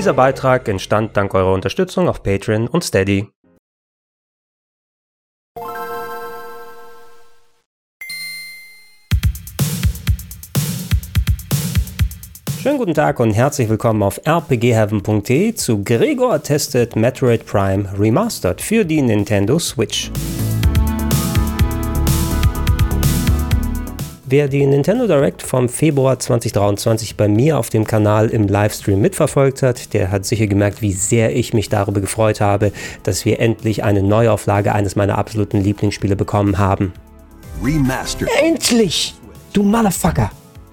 Dieser Beitrag entstand dank eurer Unterstützung auf Patreon und Steady. Schönen guten Tag und herzlich willkommen auf rpgheaven.de zu Gregor testet Metroid Prime Remastered für die Nintendo Switch. Wer die Nintendo Direct vom Februar 2023 bei mir auf dem Kanal im Livestream mitverfolgt hat, der hat sicher gemerkt, wie sehr ich mich darüber gefreut habe, dass wir endlich eine Neuauflage eines meiner absoluten Lieblingsspiele bekommen haben. Remastered. Endlich! Du Motherfucker!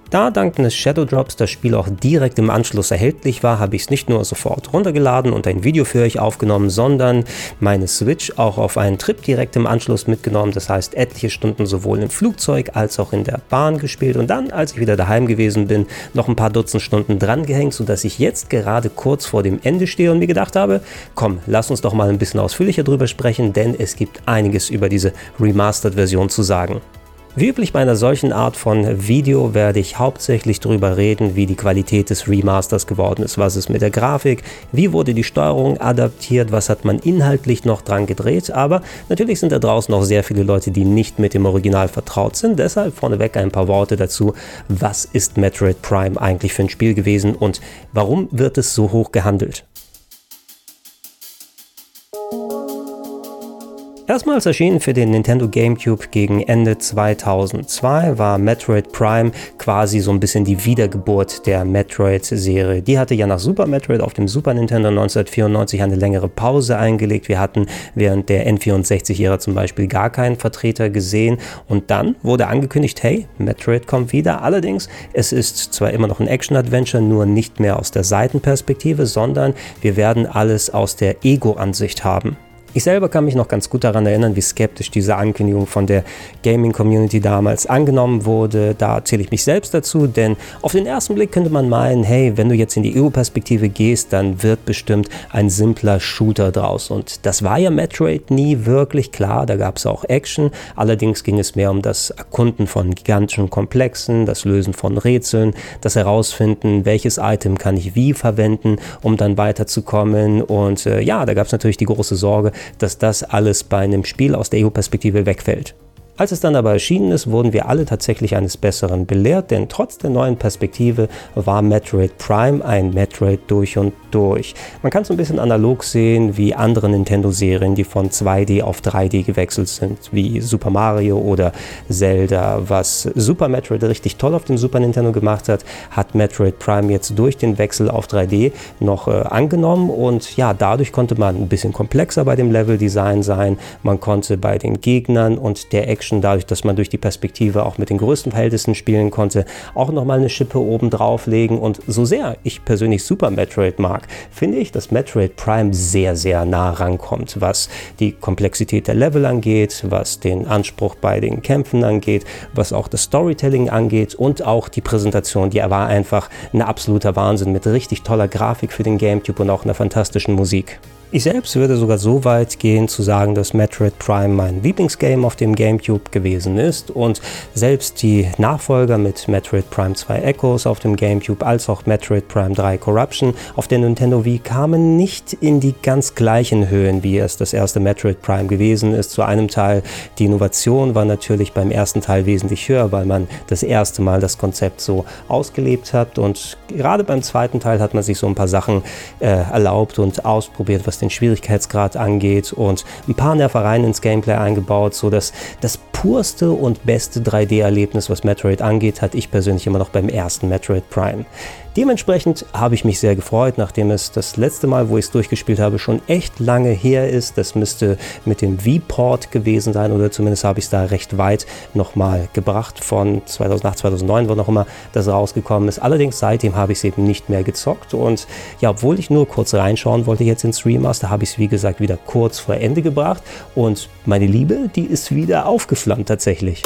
Da dank des Shadow Drops das Spiel auch direkt im Anschluss erhältlich war, habe ich es nicht nur sofort runtergeladen und ein Video für euch aufgenommen, sondern meine Switch auch auf einen Trip direkt im Anschluss mitgenommen. Das heißt, etliche Stunden sowohl im Flugzeug als auch in der Bahn gespielt und dann, als ich wieder daheim gewesen bin, noch ein paar Dutzend Stunden dran gehängt, sodass ich jetzt gerade kurz vor dem Ende stehe und mir gedacht habe, komm, lass uns doch mal ein bisschen ausführlicher drüber sprechen, denn es gibt einiges über diese Remastered-Version zu sagen. Wie üblich bei einer solchen Art von Video werde ich hauptsächlich darüber reden, wie die Qualität des Remasters geworden ist, was ist mit der Grafik, wie wurde die Steuerung adaptiert, was hat man inhaltlich noch dran gedreht, aber natürlich sind da draußen noch sehr viele Leute, die nicht mit dem Original vertraut sind, deshalb vorneweg ein paar Worte dazu, was ist Metroid Prime eigentlich für ein Spiel gewesen und warum wird es so hoch gehandelt. Erstmals erschienen für den Nintendo GameCube gegen Ende 2002 war Metroid Prime quasi so ein bisschen die Wiedergeburt der Metroid-Serie. Die hatte ja nach Super Metroid auf dem Super Nintendo 1994 eine längere Pause eingelegt. Wir hatten während der N64-Ära zum Beispiel gar keinen Vertreter gesehen und dann wurde angekündigt, hey, Metroid kommt wieder. Allerdings, es ist zwar immer noch ein Action-Adventure, nur nicht mehr aus der Seitenperspektive, sondern wir werden alles aus der Ego-Ansicht haben. Ich selber kann mich noch ganz gut daran erinnern, wie skeptisch diese Ankündigung von der Gaming-Community damals angenommen wurde. Da zähle ich mich selbst dazu, denn auf den ersten Blick könnte man meinen, hey, wenn du jetzt in die EU-Perspektive gehst, dann wird bestimmt ein simpler Shooter draus. Und das war ja Metroid nie wirklich klar, da gab es auch Action. Allerdings ging es mehr um das Erkunden von gigantischen Komplexen, das Lösen von Rätseln, das Herausfinden, welches Item kann ich wie verwenden, um dann weiterzukommen. Und äh, ja, da gab es natürlich die große Sorge, dass das alles bei einem Spiel aus der EU-Perspektive wegfällt. Als es dann aber erschienen ist, wurden wir alle tatsächlich eines Besseren belehrt, denn trotz der neuen Perspektive war Metroid Prime ein Metroid durch und durch. Man kann es ein bisschen analog sehen wie andere Nintendo-Serien, die von 2D auf 3D gewechselt sind, wie Super Mario oder Zelda. Was Super Metroid richtig toll auf dem Super Nintendo gemacht hat, hat Metroid Prime jetzt durch den Wechsel auf 3D noch äh, angenommen und ja, dadurch konnte man ein bisschen komplexer bei dem Leveldesign sein. Man konnte bei den Gegnern und der Action Action, dadurch, dass man durch die Perspektive auch mit den größten Verhältnissen spielen konnte, auch nochmal eine Schippe oben drauflegen. Und so sehr ich persönlich Super Metroid mag, finde ich, dass Metroid Prime sehr, sehr nah rankommt, was die Komplexität der Level angeht, was den Anspruch bei den Kämpfen angeht, was auch das Storytelling angeht und auch die Präsentation. Die war einfach ein absoluter Wahnsinn mit richtig toller Grafik für den GameCube und auch einer fantastischen Musik. Ich selbst würde sogar so weit gehen zu sagen, dass Metroid Prime mein Lieblingsgame auf dem GameCube gewesen ist und selbst die Nachfolger mit Metroid Prime 2 Echoes auf dem GameCube als auch Metroid Prime 3 Corruption auf der Nintendo Wii kamen nicht in die ganz gleichen Höhen, wie es das erste Metroid Prime gewesen ist. Zu einem Teil die Innovation war natürlich beim ersten Teil wesentlich höher, weil man das erste Mal das Konzept so ausgelebt hat und gerade beim zweiten Teil hat man sich so ein paar Sachen äh, erlaubt und ausprobiert, was was den Schwierigkeitsgrad angeht und ein paar Nervereien ins Gameplay eingebaut, so dass das purste und beste 3D-Erlebnis, was Metroid angeht, hatte ich persönlich immer noch beim ersten Metroid Prime. Dementsprechend habe ich mich sehr gefreut, nachdem es das letzte Mal, wo ich es durchgespielt habe, schon echt lange her ist. Das müsste mit dem V-Port gewesen sein oder zumindest habe ich es da recht weit nochmal gebracht von 2008, 2009, wo noch immer das rausgekommen ist. Allerdings seitdem habe ich es eben nicht mehr gezockt und ja, obwohl ich nur kurz reinschauen wollte jetzt ins Remaster, habe ich es wie gesagt wieder kurz vor Ende gebracht und meine Liebe, die ist wieder aufgeflammt tatsächlich.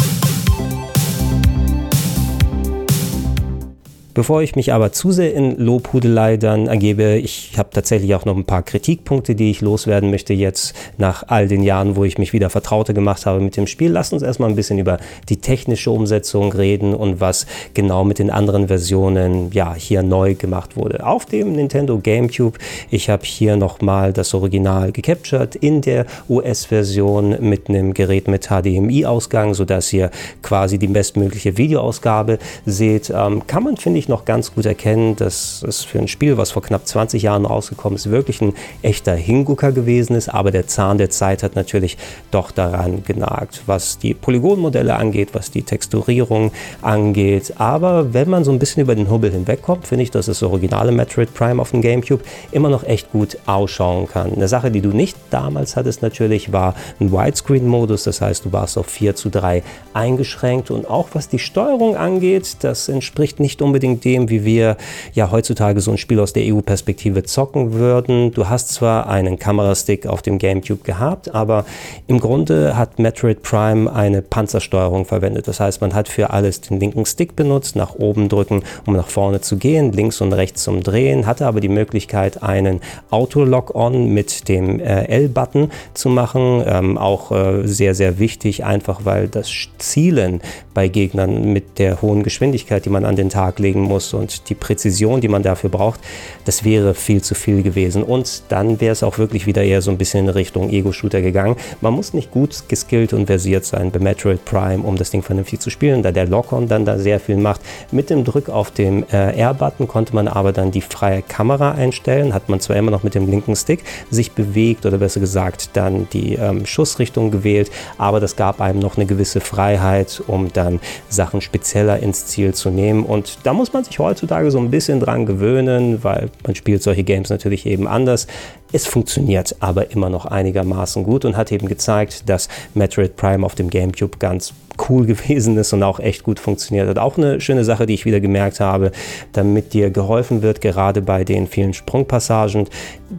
Bevor ich mich aber zu sehr in Lobhudelei dann ergebe, ich habe tatsächlich auch noch ein paar Kritikpunkte, die ich loswerden möchte jetzt nach all den Jahren, wo ich mich wieder vertrauter gemacht habe mit dem Spiel. Lasst uns erstmal ein bisschen über die technische Umsetzung reden und was genau mit den anderen Versionen ja hier neu gemacht wurde. Auf dem Nintendo GameCube, ich habe hier nochmal das Original gecaptured in der US-Version mit einem Gerät mit HDMI-Ausgang, sodass ihr quasi die bestmögliche Videoausgabe seht. Ähm, kann man, finde ich, noch ganz gut erkennen, dass es für ein Spiel, was vor knapp 20 Jahren rausgekommen ist, wirklich ein echter Hingucker gewesen ist, aber der Zahn der Zeit hat natürlich doch daran genagt, was die Polygonmodelle angeht, was die Texturierung angeht. Aber wenn man so ein bisschen über den Hubbel hinwegkommt, finde ich, dass das originale Metroid Prime auf dem GameCube immer noch echt gut ausschauen kann. Eine Sache, die du nicht damals hattest natürlich, war ein Widescreen-Modus, das heißt, du warst auf 4 zu 3 eingeschränkt und auch was die Steuerung angeht, das entspricht nicht unbedingt dem, wie wir ja heutzutage so ein Spiel aus der EU-Perspektive zocken würden. Du hast zwar einen Kamerastick auf dem GameCube gehabt, aber im Grunde hat Metroid Prime eine Panzersteuerung verwendet. Das heißt, man hat für alles den linken Stick benutzt, nach oben drücken, um nach vorne zu gehen, links und rechts zum Drehen, hatte aber die Möglichkeit, einen Auto-Lock-On mit dem äh, L-Button zu machen. Ähm, auch äh, sehr, sehr wichtig, einfach weil das Zielen bei Gegnern mit der hohen Geschwindigkeit, die man an den Tag legen muss und die Präzision, die man dafür braucht, das wäre viel zu viel gewesen. Und dann wäre es auch wirklich wieder eher so ein bisschen in Richtung Ego-Shooter gegangen. Man muss nicht gut geskillt und versiert sein bei Metroid Prime, um das Ding vernünftig zu spielen, da der Lock-On dann da sehr viel macht. Mit dem Druck auf dem äh, R-Button konnte man aber dann die freie Kamera einstellen, hat man zwar immer noch mit dem linken Stick sich bewegt oder besser gesagt dann die ähm, Schussrichtung gewählt, aber das gab einem noch eine gewisse Freiheit, um dann Sachen spezieller ins Ziel zu nehmen und da muss man sich heutzutage so ein bisschen dran gewöhnen, weil man spielt solche Games natürlich eben anders. Es funktioniert aber immer noch einigermaßen gut und hat eben gezeigt, dass Metroid Prime auf dem GameCube ganz cool gewesen ist und auch echt gut funktioniert hat. Auch eine schöne Sache, die ich wieder gemerkt habe, damit dir geholfen wird, gerade bei den vielen Sprungpassagen,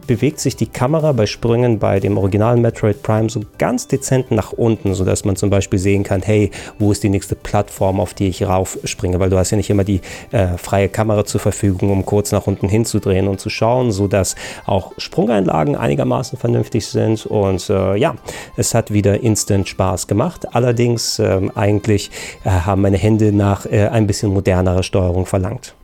bewegt sich die Kamera bei Sprüngen bei dem originalen Metroid Prime so ganz dezent nach unten, sodass man zum Beispiel sehen kann, hey, wo ist die nächste Plattform, auf die ich raufspringe, weil du hast ja nicht immer die äh, freie Kamera zur Verfügung, um kurz nach unten hinzudrehen und zu schauen, sodass auch Sprungeinlagen einigermaßen vernünftig sind und äh, ja, es hat wieder instant Spaß gemacht. Allerdings ähm, eigentlich äh, haben meine Hände nach äh, ein bisschen modernerer Steuerung verlangt.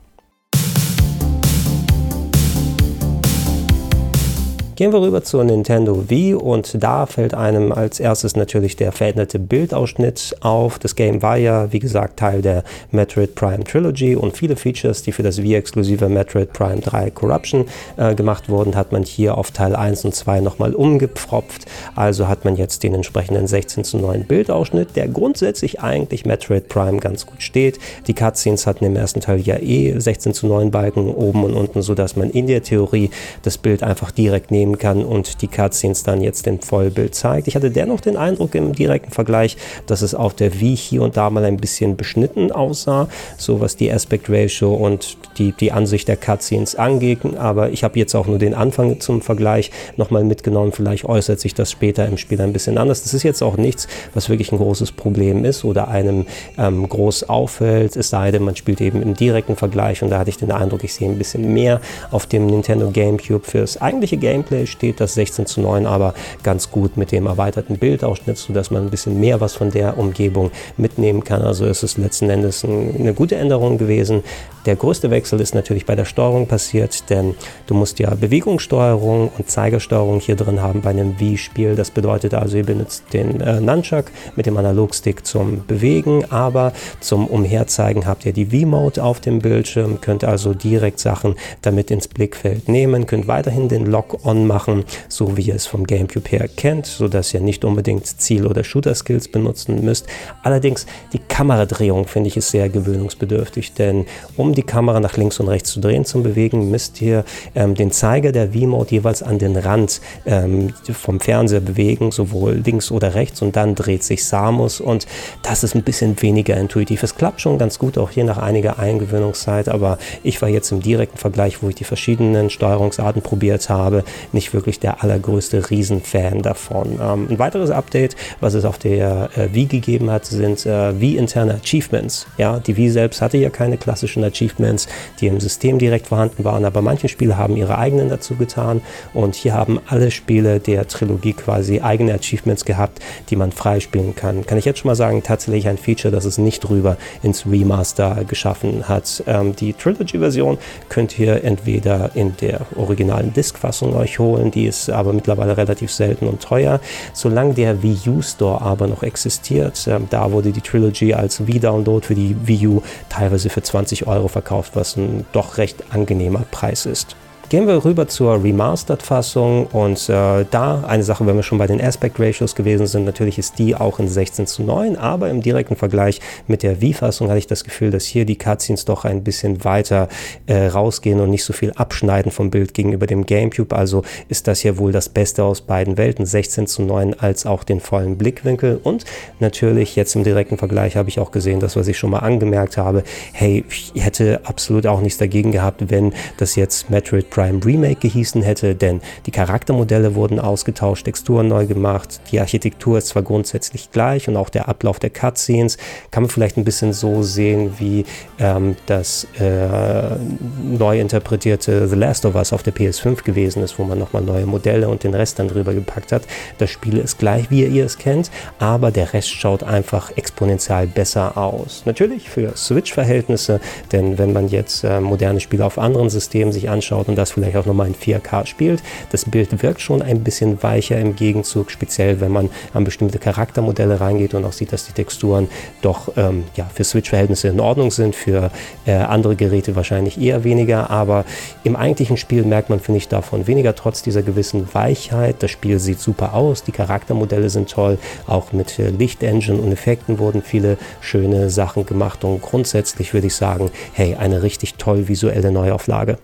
Gehen wir rüber zur Nintendo Wii und da fällt einem als erstes natürlich der veränderte Bildausschnitt auf. Das Game war ja, wie gesagt, Teil der Metroid Prime Trilogy und viele Features, die für das Wii-exklusive Metroid Prime 3 Corruption äh, gemacht wurden, hat man hier auf Teil 1 und 2 nochmal umgepfropft. Also hat man jetzt den entsprechenden 16 zu 9 Bildausschnitt, der grundsätzlich eigentlich Metroid Prime ganz gut steht. Die Cutscenes hatten im ersten Teil ja eh 16 zu 9 Balken oben und unten, sodass man in der Theorie das Bild einfach direkt nehmen nehmen kann und die Cutscenes dann jetzt im Vollbild zeigt. Ich hatte dennoch den Eindruck im direkten Vergleich, dass es auf der Wii hier und da mal ein bisschen beschnitten aussah, so was die Aspect Ratio und die, die Ansicht der Cutscenes angeht. Aber ich habe jetzt auch nur den Anfang zum Vergleich nochmal mitgenommen. Vielleicht äußert sich das später im Spiel ein bisschen anders. Das ist jetzt auch nichts, was wirklich ein großes Problem ist oder einem ähm, groß auffällt, es sei denn, man spielt eben im direkten Vergleich und da hatte ich den Eindruck, ich sehe ein bisschen mehr auf dem Nintendo GameCube fürs eigentliche Gameplay Display steht das 16 zu 9 aber ganz gut mit dem erweiterten Bildausschnitt, sodass man ein bisschen mehr was von der Umgebung mitnehmen kann. Also ist es letzten Endes eine gute Änderung gewesen. Der größte Wechsel ist natürlich bei der Steuerung passiert, denn du musst ja Bewegungssteuerung und Zeigersteuerung hier drin haben bei einem Wii-Spiel. Das bedeutet also, ihr benutzt den äh, Nunchuck mit dem Analogstick zum Bewegen, aber zum Umherzeigen habt ihr die Wii-Mode auf dem Bildschirm, könnt also direkt Sachen damit ins Blickfeld nehmen, könnt weiterhin den Lock-On machen, so wie ihr es vom GameCube her kennt, sodass ihr nicht unbedingt Ziel- oder Shooter-Skills benutzen müsst. Allerdings die Kameradrehung finde ich ist sehr gewöhnungsbedürftig, denn um die Kamera nach links und rechts zu drehen, zum Bewegen, müsst ihr ähm, den Zeiger der V-Mode jeweils an den Rand ähm, vom Fernseher bewegen, sowohl links oder rechts und dann dreht sich Samus und das ist ein bisschen weniger intuitiv. Es klappt schon ganz gut, auch hier nach einiger Eingewöhnungszeit, aber ich war jetzt im direkten Vergleich, wo ich die verschiedenen Steuerungsarten probiert habe, nicht wirklich der allergrößte Riesenfan davon. Ähm, ein weiteres Update, was es auf der äh, Wii gegeben hat, sind äh, Wii-interne Achievements. Ja, die Wii selbst hatte ja keine klassischen Achievements, die im System direkt vorhanden waren, aber manche Spiele haben ihre eigenen dazu getan und hier haben alle Spiele der Trilogie quasi eigene Achievements gehabt, die man freispielen kann. Kann ich jetzt schon mal sagen, tatsächlich ein Feature, das es nicht rüber ins Remaster geschaffen hat. Ähm, die Trilogy-Version könnt ihr entweder in der originalen Disk-Fassung euch holen, die ist aber mittlerweile relativ selten und teuer. Solange der Wii U Store aber noch existiert, äh, da wurde die Trilogy als Wii-Download für die Wii U teilweise für 20 Euro verkauft, was ein doch recht angenehmer Preis ist. Gehen wir rüber zur Remastered-Fassung und äh, da eine Sache, wenn wir schon bei den Aspect Ratios gewesen sind, natürlich ist die auch in 16 zu 9, aber im direkten Vergleich mit der Wii-Fassung hatte ich das Gefühl, dass hier die Cutscenes doch ein bisschen weiter äh, rausgehen und nicht so viel abschneiden vom Bild gegenüber dem GameCube. Also ist das hier wohl das Beste aus beiden Welten, 16 zu 9 als auch den vollen Blickwinkel und natürlich jetzt im direkten Vergleich habe ich auch gesehen, das was ich schon mal angemerkt habe, hey, ich hätte absolut auch nichts dagegen gehabt, wenn das jetzt Metroid Prime Prime Remake gehießen hätte, denn die Charaktermodelle wurden ausgetauscht, Texturen neu gemacht, die Architektur ist zwar grundsätzlich gleich und auch der Ablauf der Cutscenes kann man vielleicht ein bisschen so sehen wie ähm, das äh, neu interpretierte The Last of Us auf der PS5 gewesen ist, wo man nochmal neue Modelle und den Rest dann drüber gepackt hat. Das Spiel ist gleich, wie ihr es kennt, aber der Rest schaut einfach exponentiell besser aus. Natürlich für Switch-Verhältnisse, denn wenn man jetzt äh, moderne Spiele auf anderen Systemen sich anschaut und das das vielleicht auch nochmal in 4K spielt. Das Bild wirkt schon ein bisschen weicher im Gegenzug, speziell wenn man an bestimmte Charaktermodelle reingeht und auch sieht, dass die Texturen doch ähm, ja, für Switch-Verhältnisse in Ordnung sind, für äh, andere Geräte wahrscheinlich eher weniger, aber im eigentlichen Spiel merkt man, finde ich, davon weniger, trotz dieser gewissen Weichheit. Das Spiel sieht super aus, die Charaktermodelle sind toll, auch mit äh, Lichtengine und Effekten wurden viele schöne Sachen gemacht und grundsätzlich würde ich sagen, hey, eine richtig toll visuelle Neuauflage.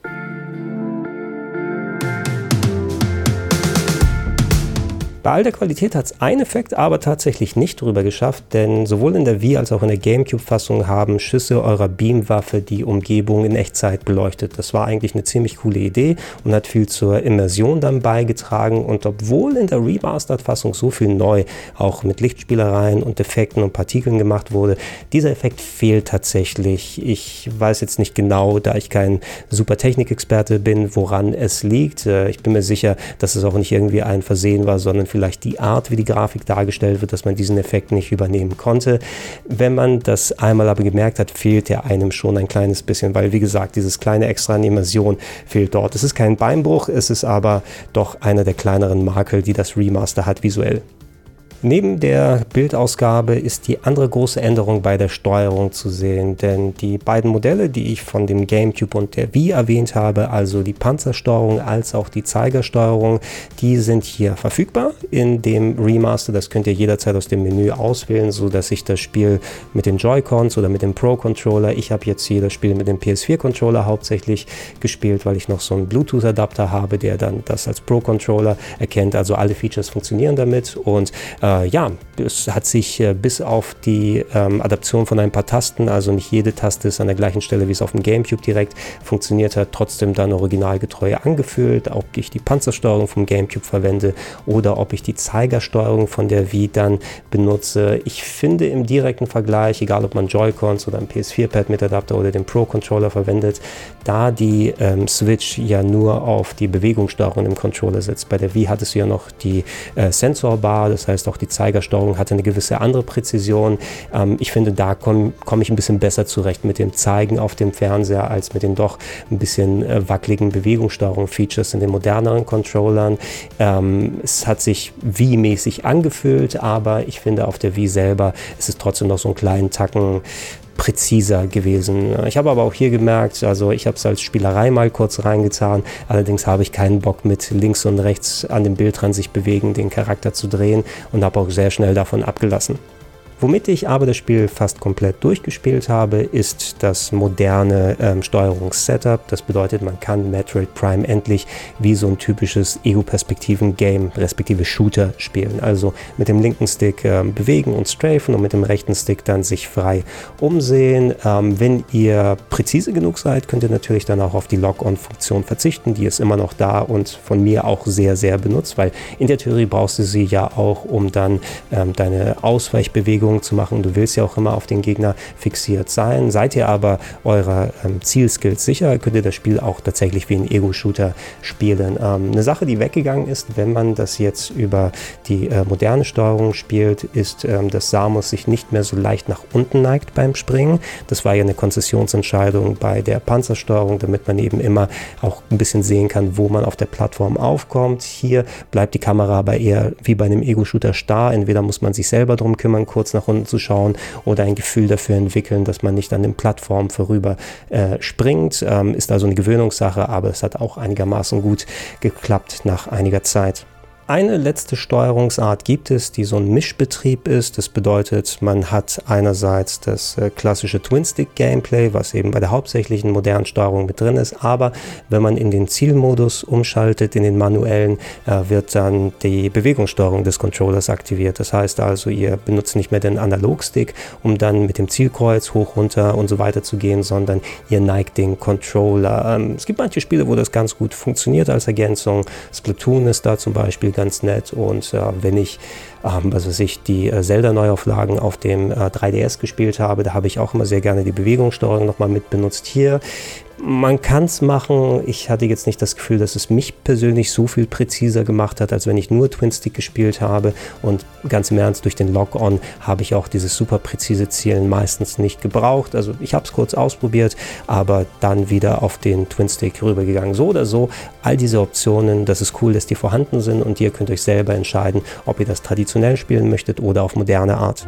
Bei all der Qualität hat es ein Effekt aber tatsächlich nicht drüber geschafft, denn sowohl in der Wii als auch in der GameCube-Fassung haben Schüsse eurer Beamwaffe die Umgebung in Echtzeit beleuchtet. Das war eigentlich eine ziemlich coole Idee und hat viel zur Immersion dann beigetragen. Und obwohl in der Remastered-Fassung so viel neu, auch mit Lichtspielereien und Effekten und Partikeln gemacht wurde, dieser Effekt fehlt tatsächlich. Ich weiß jetzt nicht genau, da ich kein super Technikexperte bin, woran es liegt. Äh, ich bin mir sicher, dass es auch nicht irgendwie ein Versehen war, sondern vielleicht die Art, wie die Grafik dargestellt wird, dass man diesen Effekt nicht übernehmen konnte. Wenn man das einmal aber gemerkt hat, fehlt er einem schon ein kleines bisschen, weil wie gesagt, dieses kleine extra Animation fehlt dort. Es ist kein Beinbruch, es ist aber doch einer der kleineren Makel, die das Remaster hat visuell. Neben der Bildausgabe ist die andere große Änderung bei der Steuerung zu sehen, denn die beiden Modelle, die ich von dem GameCube und der Wii erwähnt habe, also die Panzersteuerung als auch die Zeigersteuerung, die sind hier verfügbar in dem Remaster. Das könnt ihr jederzeit aus dem Menü auswählen, so dass ich das Spiel mit den Joy-Cons oder mit dem Pro-Controller, ich habe jetzt hier das Spiel mit dem PS4-Controller hauptsächlich gespielt, weil ich noch so einen Bluetooth-Adapter habe, der dann das als Pro-Controller erkennt. Also alle Features funktionieren damit und äh, äh, ja, es hat sich äh, bis auf die ähm, Adaption von ein paar Tasten, also nicht jede Taste ist an der gleichen Stelle wie es auf dem GameCube direkt funktioniert hat, trotzdem dann originalgetreu angefühlt, ob ich die Panzersteuerung vom GameCube verwende oder ob ich die Zeigersteuerung von der Wii dann benutze. Ich finde im direkten Vergleich, egal ob man Joy-Cons oder ein PS4-Pad mit Adapter oder den Pro-Controller verwendet, da die ähm, Switch ja nur auf die Bewegungssteuerung im Controller setzt. Bei der Wii hattest du ja noch die äh, Sensorbar, das heißt auch die Zeigersteuerung hatte eine gewisse andere Präzision. Ähm, ich finde, da komme komm ich ein bisschen besser zurecht mit dem Zeigen auf dem Fernseher als mit den doch ein bisschen äh, wackeligen Bewegungssteuerung-Features in den moderneren Controllern. Ähm, es hat sich Wii-mäßig angefühlt, aber ich finde auf der Wii selber ist es trotzdem noch so einen kleinen Tacken präziser gewesen. Ich habe aber auch hier gemerkt, also ich habe es als Spielerei mal kurz reingetan, allerdings habe ich keinen Bock mit links und rechts an dem Bildrand sich bewegen, den Charakter zu drehen und habe auch sehr schnell davon abgelassen. Womit ich aber das Spiel fast komplett durchgespielt habe, ist das moderne ähm, Steuerungssetup. Das bedeutet, man kann Metroid Prime endlich wie so ein typisches Ego-Perspektiven-Game, respektive Shooter spielen. Also mit dem linken Stick ähm, bewegen und strafen und mit dem rechten Stick dann sich frei umsehen. Ähm, wenn ihr präzise genug seid, könnt ihr natürlich dann auch auf die Lock-on-Funktion verzichten. Die ist immer noch da und von mir auch sehr, sehr benutzt, weil in der Theorie brauchst du sie ja auch, um dann ähm, deine Ausweichbewegung Bewegungen zu machen. Du willst ja auch immer auf den Gegner fixiert sein. Seid ihr aber eurer ähm, Zielskills sicher, könnt ihr das Spiel auch tatsächlich wie ein Ego-Shooter spielen. Ähm, eine Sache, die weggegangen ist, wenn man das jetzt über die äh, moderne Steuerung spielt, ist, ähm, dass Samus sich nicht mehr so leicht nach unten neigt beim Springen. Das war ja eine Konzessionsentscheidung bei der Panzersteuerung, damit man eben immer auch ein bisschen sehen kann, wo man auf der Plattform aufkommt. Hier bleibt die Kamera aber eher wie bei einem Ego-Shooter starr. Entweder muss man sich selber darum kümmern, kurz nach unten zu schauen oder ein Gefühl dafür entwickeln, dass man nicht an den Plattformen vorüber äh, springt. Ähm, ist also eine Gewöhnungssache, aber es hat auch einigermaßen gut geklappt nach einiger Zeit. Eine letzte Steuerungsart gibt es, die so ein Mischbetrieb ist. Das bedeutet, man hat einerseits das äh, klassische Twin-Stick-Gameplay, was eben bei der hauptsächlichen modernen Steuerung mit drin ist, aber wenn man in den Zielmodus umschaltet, in den manuellen, äh, wird dann die Bewegungssteuerung des Controllers aktiviert. Das heißt also, ihr benutzt nicht mehr den Analogstick, um dann mit dem Zielkreuz hoch, runter und so weiter zu gehen, sondern ihr neigt den Controller. Ähm, es gibt manche Spiele, wo das ganz gut funktioniert als Ergänzung. Splatoon ist da zum Beispiel ganz nett. Und äh, wenn ich, ähm, was weiß ich, die äh, Zelda-Neuauflagen auf dem äh, 3DS gespielt habe, da habe ich auch immer sehr gerne die Bewegungssteuerung nochmal mit benutzt. Hier man kann es machen. Ich hatte jetzt nicht das Gefühl, dass es mich persönlich so viel präziser gemacht hat, als wenn ich nur Twin Stick gespielt habe. Und ganz im Ernst, durch den Lock-On habe ich auch dieses super präzise Zielen meistens nicht gebraucht. Also ich habe es kurz ausprobiert, aber dann wieder auf den Twin Stick rübergegangen. So oder so, all diese Optionen, das ist cool, dass die vorhanden sind und ihr könnt euch selber entscheiden, ob ihr das traditionell spielen möchtet oder auf moderne Art.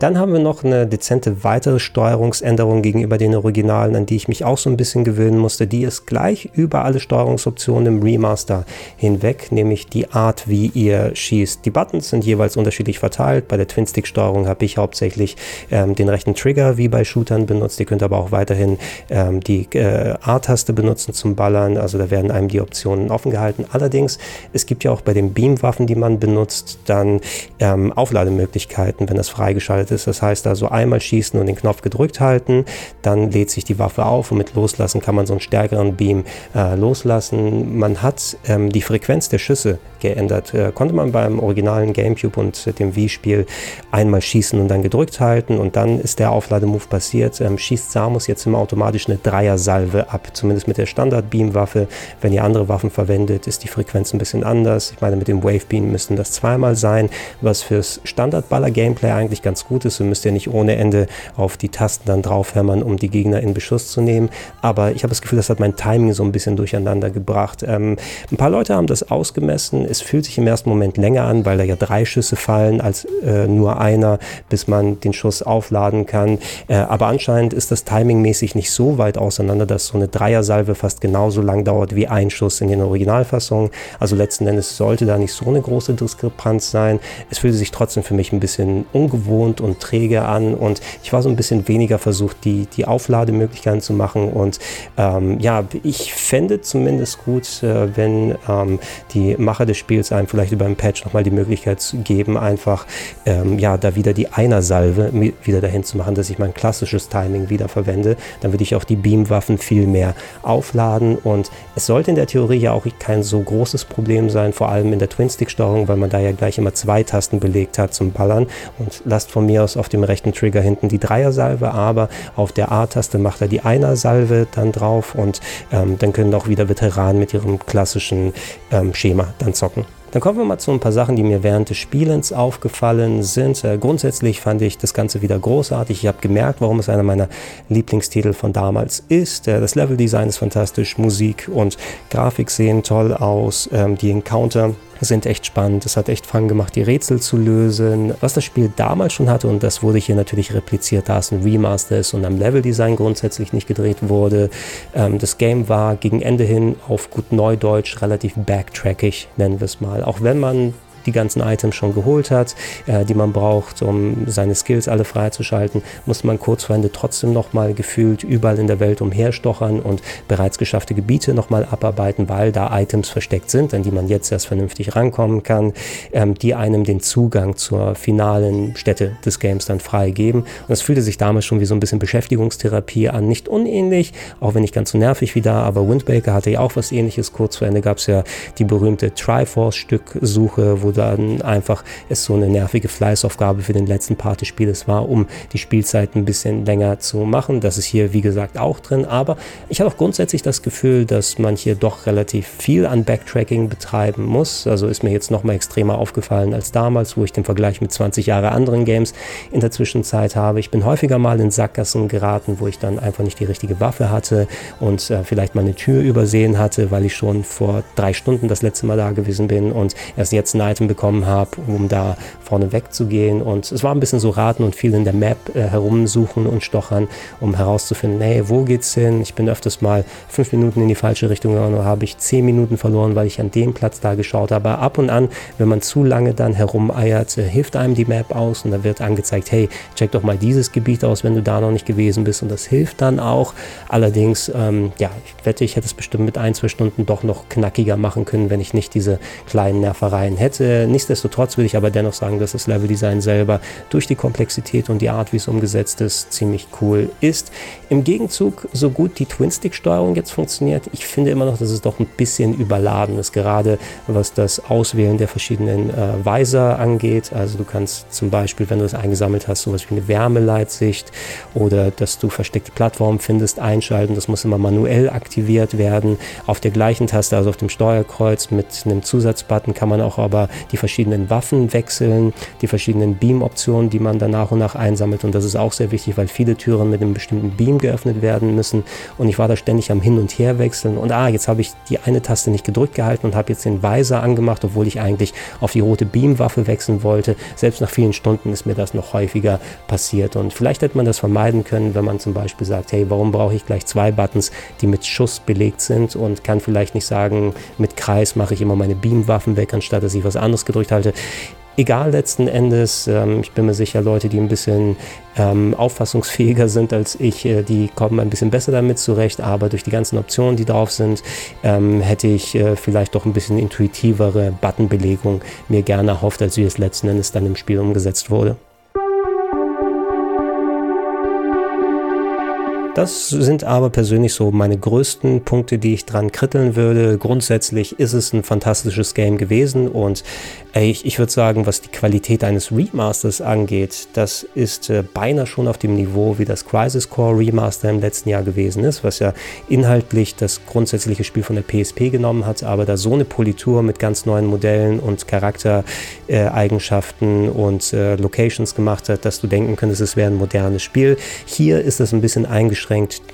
Dann haben wir noch eine dezente weitere Steuerungsänderung gegenüber den Originalen, an die ich mich auch so ein bisschen gewöhnen musste. Die ist gleich über alle Steuerungsoptionen im Remaster hinweg, nämlich die Art, wie ihr schießt. Die Buttons sind jeweils unterschiedlich verteilt. Bei der Twin-Stick-Steuerung habe ich hauptsächlich ähm, den rechten Trigger wie bei Shootern benutzt. Ihr könnt aber auch weiterhin ähm, die äh, A-Taste benutzen zum Ballern. Also da werden einem die Optionen offen gehalten. Allerdings, es gibt ja auch bei den Beam-Waffen, die man benutzt, dann ähm, Auflademöglichkeiten, wenn das freigeschaltet gestaltet ist. Das heißt also einmal schießen und den Knopf gedrückt halten, dann lädt sich die Waffe auf und mit Loslassen kann man so einen stärkeren Beam äh, loslassen. Man hat ähm, die Frequenz der Schüsse geändert. Äh, konnte man beim originalen GameCube und dem Wii-Spiel einmal schießen und dann gedrückt halten und dann ist der Auflademove passiert. Ähm, schießt Samus jetzt immer automatisch eine Dreier-Salve ab, zumindest mit der Standard-Beam-Waffe. Wenn ihr andere Waffen verwendet, ist die Frequenz ein bisschen anders. Ich meine, mit dem Wave Beam müssten das zweimal sein, was fürs Standard-Baller-Gameplay eigentlich ganz gut ist. Ihr müsst ja nicht ohne Ende auf die Tasten dann draufhämmern, um die Gegner in Beschuss zu nehmen. Aber ich habe das Gefühl, das hat mein Timing so ein bisschen durcheinander gebracht. Ähm, ein paar Leute haben das ausgemessen es fühlt sich im ersten Moment länger an, weil da ja drei Schüsse fallen als äh, nur einer, bis man den Schuss aufladen kann. Äh, aber anscheinend ist das timingmäßig nicht so weit auseinander, dass so eine Dreiersalve fast genauso lang dauert wie ein Schuss in den Originalfassungen. Also letzten Endes sollte da nicht so eine große Diskrepanz sein. Es fühlte sich trotzdem für mich ein bisschen ungewohnt und träge an und ich war so ein bisschen weniger versucht, die, die Auflademöglichkeiten zu machen. Und ähm, ja, ich fände zumindest gut, äh, wenn ähm, die Macher des Spiels einem vielleicht über einen Patch nochmal die Möglichkeit geben, einfach ähm, ja, da wieder die Einer-Salve wieder dahin zu machen, dass ich mein klassisches Timing wieder verwende. Dann würde ich auch die Beam-Waffen viel mehr aufladen und es sollte in der Theorie ja auch kein so großes Problem sein, vor allem in der Twin-Stick-Steuerung, weil man da ja gleich immer zwei Tasten belegt hat zum Ballern und lasst von mir aus auf dem rechten Trigger hinten die Dreier-Salve, aber auf der A-Taste macht er die Einer-Salve dann drauf und ähm, dann können auch wieder Veteranen mit ihrem klassischen ähm, Schema dann zocken zocken. Dann kommen wir mal zu ein paar Sachen, die mir während des Spielens aufgefallen sind. Äh, grundsätzlich fand ich das Ganze wieder großartig. Ich habe gemerkt, warum es einer meiner Lieblingstitel von damals ist. Äh, das Leveldesign ist fantastisch, Musik und Grafik sehen toll aus. Ähm, die Encounter sind echt spannend. Es hat echt Fun gemacht, die Rätsel zu lösen. Was das Spiel damals schon hatte, und das wurde hier natürlich repliziert, da es ein Remaster ist und am Leveldesign grundsätzlich nicht gedreht wurde. Ähm, das Game war gegen Ende hin auf gut Neudeutsch relativ backtrackig, nennen wir es mal. Auch wenn man die ganzen Items schon geholt hat, äh, die man braucht, um seine Skills alle freizuschalten, muss man kurz vor Ende trotzdem nochmal gefühlt überall in der Welt umherstochern und bereits geschaffte Gebiete nochmal abarbeiten, weil da Items versteckt sind, an die man jetzt erst vernünftig rankommen kann, ähm, die einem den Zugang zur finalen Stätte des Games dann freigeben. Und das fühlte sich damals schon wie so ein bisschen Beschäftigungstherapie an. Nicht unähnlich, auch wenn nicht ganz so nervig wie da, aber Windbaker hatte ja auch was ähnliches. Kurz vor Ende gab es ja die berühmte Triforce-Stücksuche, wo dann einfach es so eine nervige Fleißaufgabe für den letzten Part des Spieles war, um die Spielzeit ein bisschen länger zu machen. Das ist hier, wie gesagt, auch drin. Aber ich habe auch grundsätzlich das Gefühl, dass man hier doch relativ viel an Backtracking betreiben muss. Also ist mir jetzt noch mal extremer aufgefallen als damals, wo ich den Vergleich mit 20 Jahre anderen Games in der Zwischenzeit habe. Ich bin häufiger mal in Sackgassen geraten, wo ich dann einfach nicht die richtige Waffe hatte und äh, vielleicht mal eine Tür übersehen hatte, weil ich schon vor drei Stunden das letzte Mal da gewesen bin und erst jetzt ein Item bekommen habe, um da vorne wegzugehen. Und es war ein bisschen so raten und viel in der Map äh, herumsuchen und stochern, um herauszufinden, hey, wo geht's hin? Ich bin öfters mal fünf Minuten in die falsche Richtung gegangen oder habe ich zehn Minuten verloren, weil ich an dem Platz da geschaut habe. Aber ab und an, wenn man zu lange dann herumeiert, äh, hilft einem die Map aus und da wird angezeigt, hey, check doch mal dieses Gebiet aus, wenn du da noch nicht gewesen bist. Und das hilft dann auch. Allerdings, ähm, ja, ich wette, ich hätte es bestimmt mit ein, zwei Stunden doch noch knackiger machen können, wenn ich nicht diese kleinen Nervereien hätte. Nichtsdestotrotz würde ich aber dennoch sagen, dass das Leveldesign selber durch die Komplexität und die Art, wie es umgesetzt ist, ziemlich cool ist. Im Gegenzug, so gut die Twin-Stick-Steuerung jetzt funktioniert, ich finde immer noch, dass es doch ein bisschen überladen ist, gerade was das Auswählen der verschiedenen äh, Weiser angeht. Also du kannst zum Beispiel, wenn du es eingesammelt hast, sowas wie eine Wärmeleitsicht oder dass du versteckte Plattformen findest, einschalten. Das muss immer manuell aktiviert werden. Auf der gleichen Taste, also auf dem Steuerkreuz mit einem Zusatzbutton, kann man auch aber die verschiedenen Waffen wechseln, die verschiedenen Beam-Optionen, die man dann nach und nach einsammelt. Und das ist auch sehr wichtig, weil viele Türen mit einem bestimmten Beam geöffnet werden müssen. Und ich war da ständig am Hin- und Herwechseln. Und ah, jetzt habe ich die eine Taste nicht gedrückt gehalten und habe jetzt den Weiser angemacht, obwohl ich eigentlich auf die rote Beam-Waffe wechseln wollte. Selbst nach vielen Stunden ist mir das noch häufiger passiert. Und vielleicht hätte man das vermeiden können, wenn man zum Beispiel sagt, hey, warum brauche ich gleich zwei Buttons, die mit Schuss belegt sind und kann vielleicht nicht sagen, mit Kreis mache ich immer meine Beam-Waffen weg, anstatt dass ich was anderes gedrückt halte egal letzten Endes. Ähm, ich bin mir sicher, Leute, die ein bisschen ähm, auffassungsfähiger sind als ich, äh, die kommen ein bisschen besser damit zurecht. Aber durch die ganzen Optionen, die drauf sind, ähm, hätte ich äh, vielleicht doch ein bisschen intuitivere Buttonbelegung mir gerne erhofft, als wie es letzten Endes dann im Spiel umgesetzt wurde. Das sind aber persönlich so meine größten Punkte, die ich dran kritteln würde. Grundsätzlich ist es ein fantastisches Game gewesen und ich, ich würde sagen, was die Qualität eines Remasters angeht, das ist äh, beinahe schon auf dem Niveau wie das Crisis Core Remaster im letzten Jahr gewesen ist, was ja inhaltlich das grundsätzliche Spiel von der PSP genommen hat, aber da so eine Politur mit ganz neuen Modellen und Charaktereigenschaften und äh, Locations gemacht hat, dass du denken könntest, es wäre ein modernes Spiel. Hier ist es ein bisschen eingeschränkt,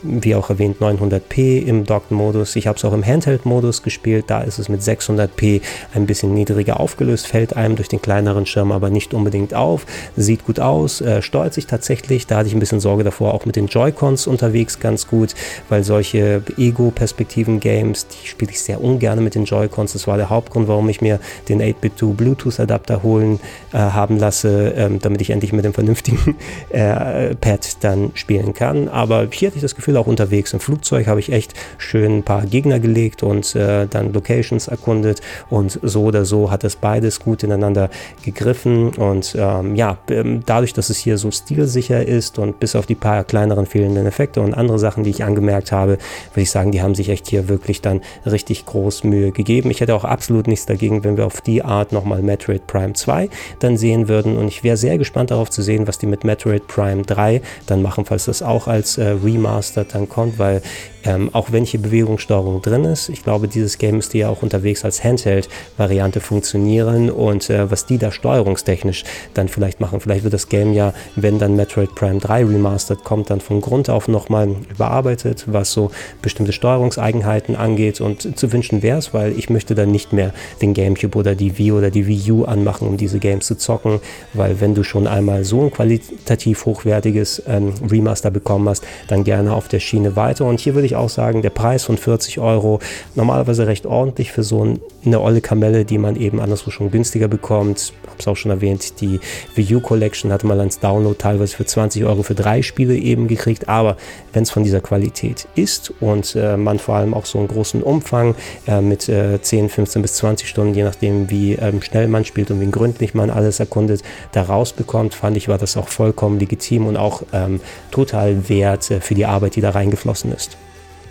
wie auch erwähnt, 900p im Docked-Modus. Ich habe es auch im Handheld-Modus gespielt, da ist es mit 600p ein bisschen niedriger aufgelöst fällt einem durch den kleineren Schirm aber nicht unbedingt auf. Sieht gut aus, äh, steuert sich tatsächlich. Da hatte ich ein bisschen Sorge davor, auch mit den Joy-Cons unterwegs ganz gut, weil solche Ego-Perspektiven-Games, die spiele ich sehr ungern mit den Joy-Cons. Das war der Hauptgrund, warum ich mir den 8-Bit-2 Bluetooth-Adapter holen äh, haben lasse, ähm, damit ich endlich mit dem vernünftigen äh, Pad dann spielen kann. Aber hatte ich das Gefühl, auch unterwegs im Flugzeug habe ich echt schön ein paar Gegner gelegt und äh, dann Locations erkundet und so oder so hat es beides gut ineinander gegriffen und ähm, ja, ähm, dadurch, dass es hier so stilsicher ist und bis auf die paar kleineren fehlenden Effekte und andere Sachen, die ich angemerkt habe, würde ich sagen, die haben sich echt hier wirklich dann richtig groß Mühe gegeben. Ich hätte auch absolut nichts dagegen, wenn wir auf die Art nochmal Metroid Prime 2 dann sehen würden und ich wäre sehr gespannt darauf zu sehen, was die mit Metroid Prime 3 dann machen, falls das auch als äh, Remastered dann kommt, weil ähm, auch wenn hier Bewegungssteuerung drin ist, ich glaube, dieses Game müsste ja auch unterwegs als Handheld-Variante funktionieren und äh, was die da steuerungstechnisch dann vielleicht machen. Vielleicht wird das Game ja, wenn dann Metroid Prime 3 Remastered kommt, dann von Grund auf nochmal überarbeitet, was so bestimmte Steuerungseigenheiten angeht und zu wünschen wäre es, weil ich möchte dann nicht mehr den Gamecube oder die Wii oder die Wii U anmachen, um diese Games zu zocken, weil wenn du schon einmal so ein qualitativ hochwertiges ähm, Remaster bekommen hast, dann dann gerne auf der Schiene weiter. Und hier würde ich auch sagen, der Preis von 40 Euro, normalerweise recht ordentlich für so eine olle Kamelle, die man eben anderswo schon günstiger bekommt. Habe es auch schon erwähnt, die Wii U Collection hatte man als Download teilweise für 20 Euro für drei Spiele eben gekriegt. Aber wenn es von dieser Qualität ist und äh, man vor allem auch so einen großen Umfang äh, mit äh, 10, 15 bis 20 Stunden, je nachdem wie ähm, schnell man spielt und wie gründlich man alles erkundet, da rausbekommt, fand ich, war das auch vollkommen legitim und auch ähm, total wert äh, für die Arbeit, die da reingeflossen ist.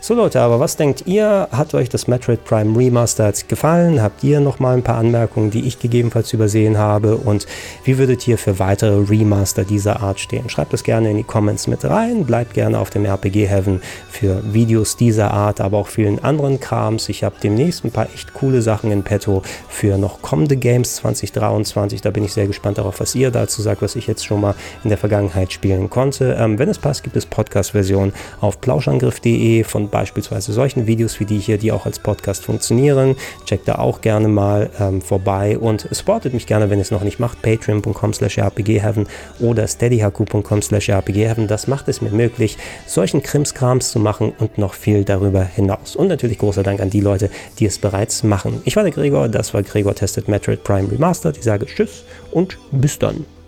So Leute, aber was denkt ihr? Hat euch das Metroid Prime Remastered gefallen? Habt ihr noch mal ein paar Anmerkungen, die ich gegebenenfalls übersehen habe? Und wie würdet ihr für weitere Remaster dieser Art stehen? Schreibt das gerne in die Comments mit rein. Bleibt gerne auf dem RPG Heaven für Videos dieser Art, aber auch vielen anderen Krams. Ich habe demnächst ein paar echt coole Sachen in petto für noch kommende Games 2023. Da bin ich sehr gespannt darauf, was ihr dazu sagt, was ich jetzt schon mal in der Vergangenheit spielen konnte. Ähm, wenn es passt, gibt es Podcast-Versionen auf plauschangriff.de von beispielsweise solchen Videos wie die hier, die auch als Podcast funktionieren. Checkt da auch gerne mal ähm, vorbei und supportet mich gerne, wenn ihr es noch nicht macht. Patreon.com slash rpgheaven oder steadyhaku.com slash rpgheaven. Das macht es mir möglich, solchen Krimskrams zu machen und noch viel darüber hinaus. Und natürlich großer Dank an die Leute, die es bereits machen. Ich war der Gregor, das war Gregor Tested Metroid Prime Remastered. Ich sage Tschüss und bis dann.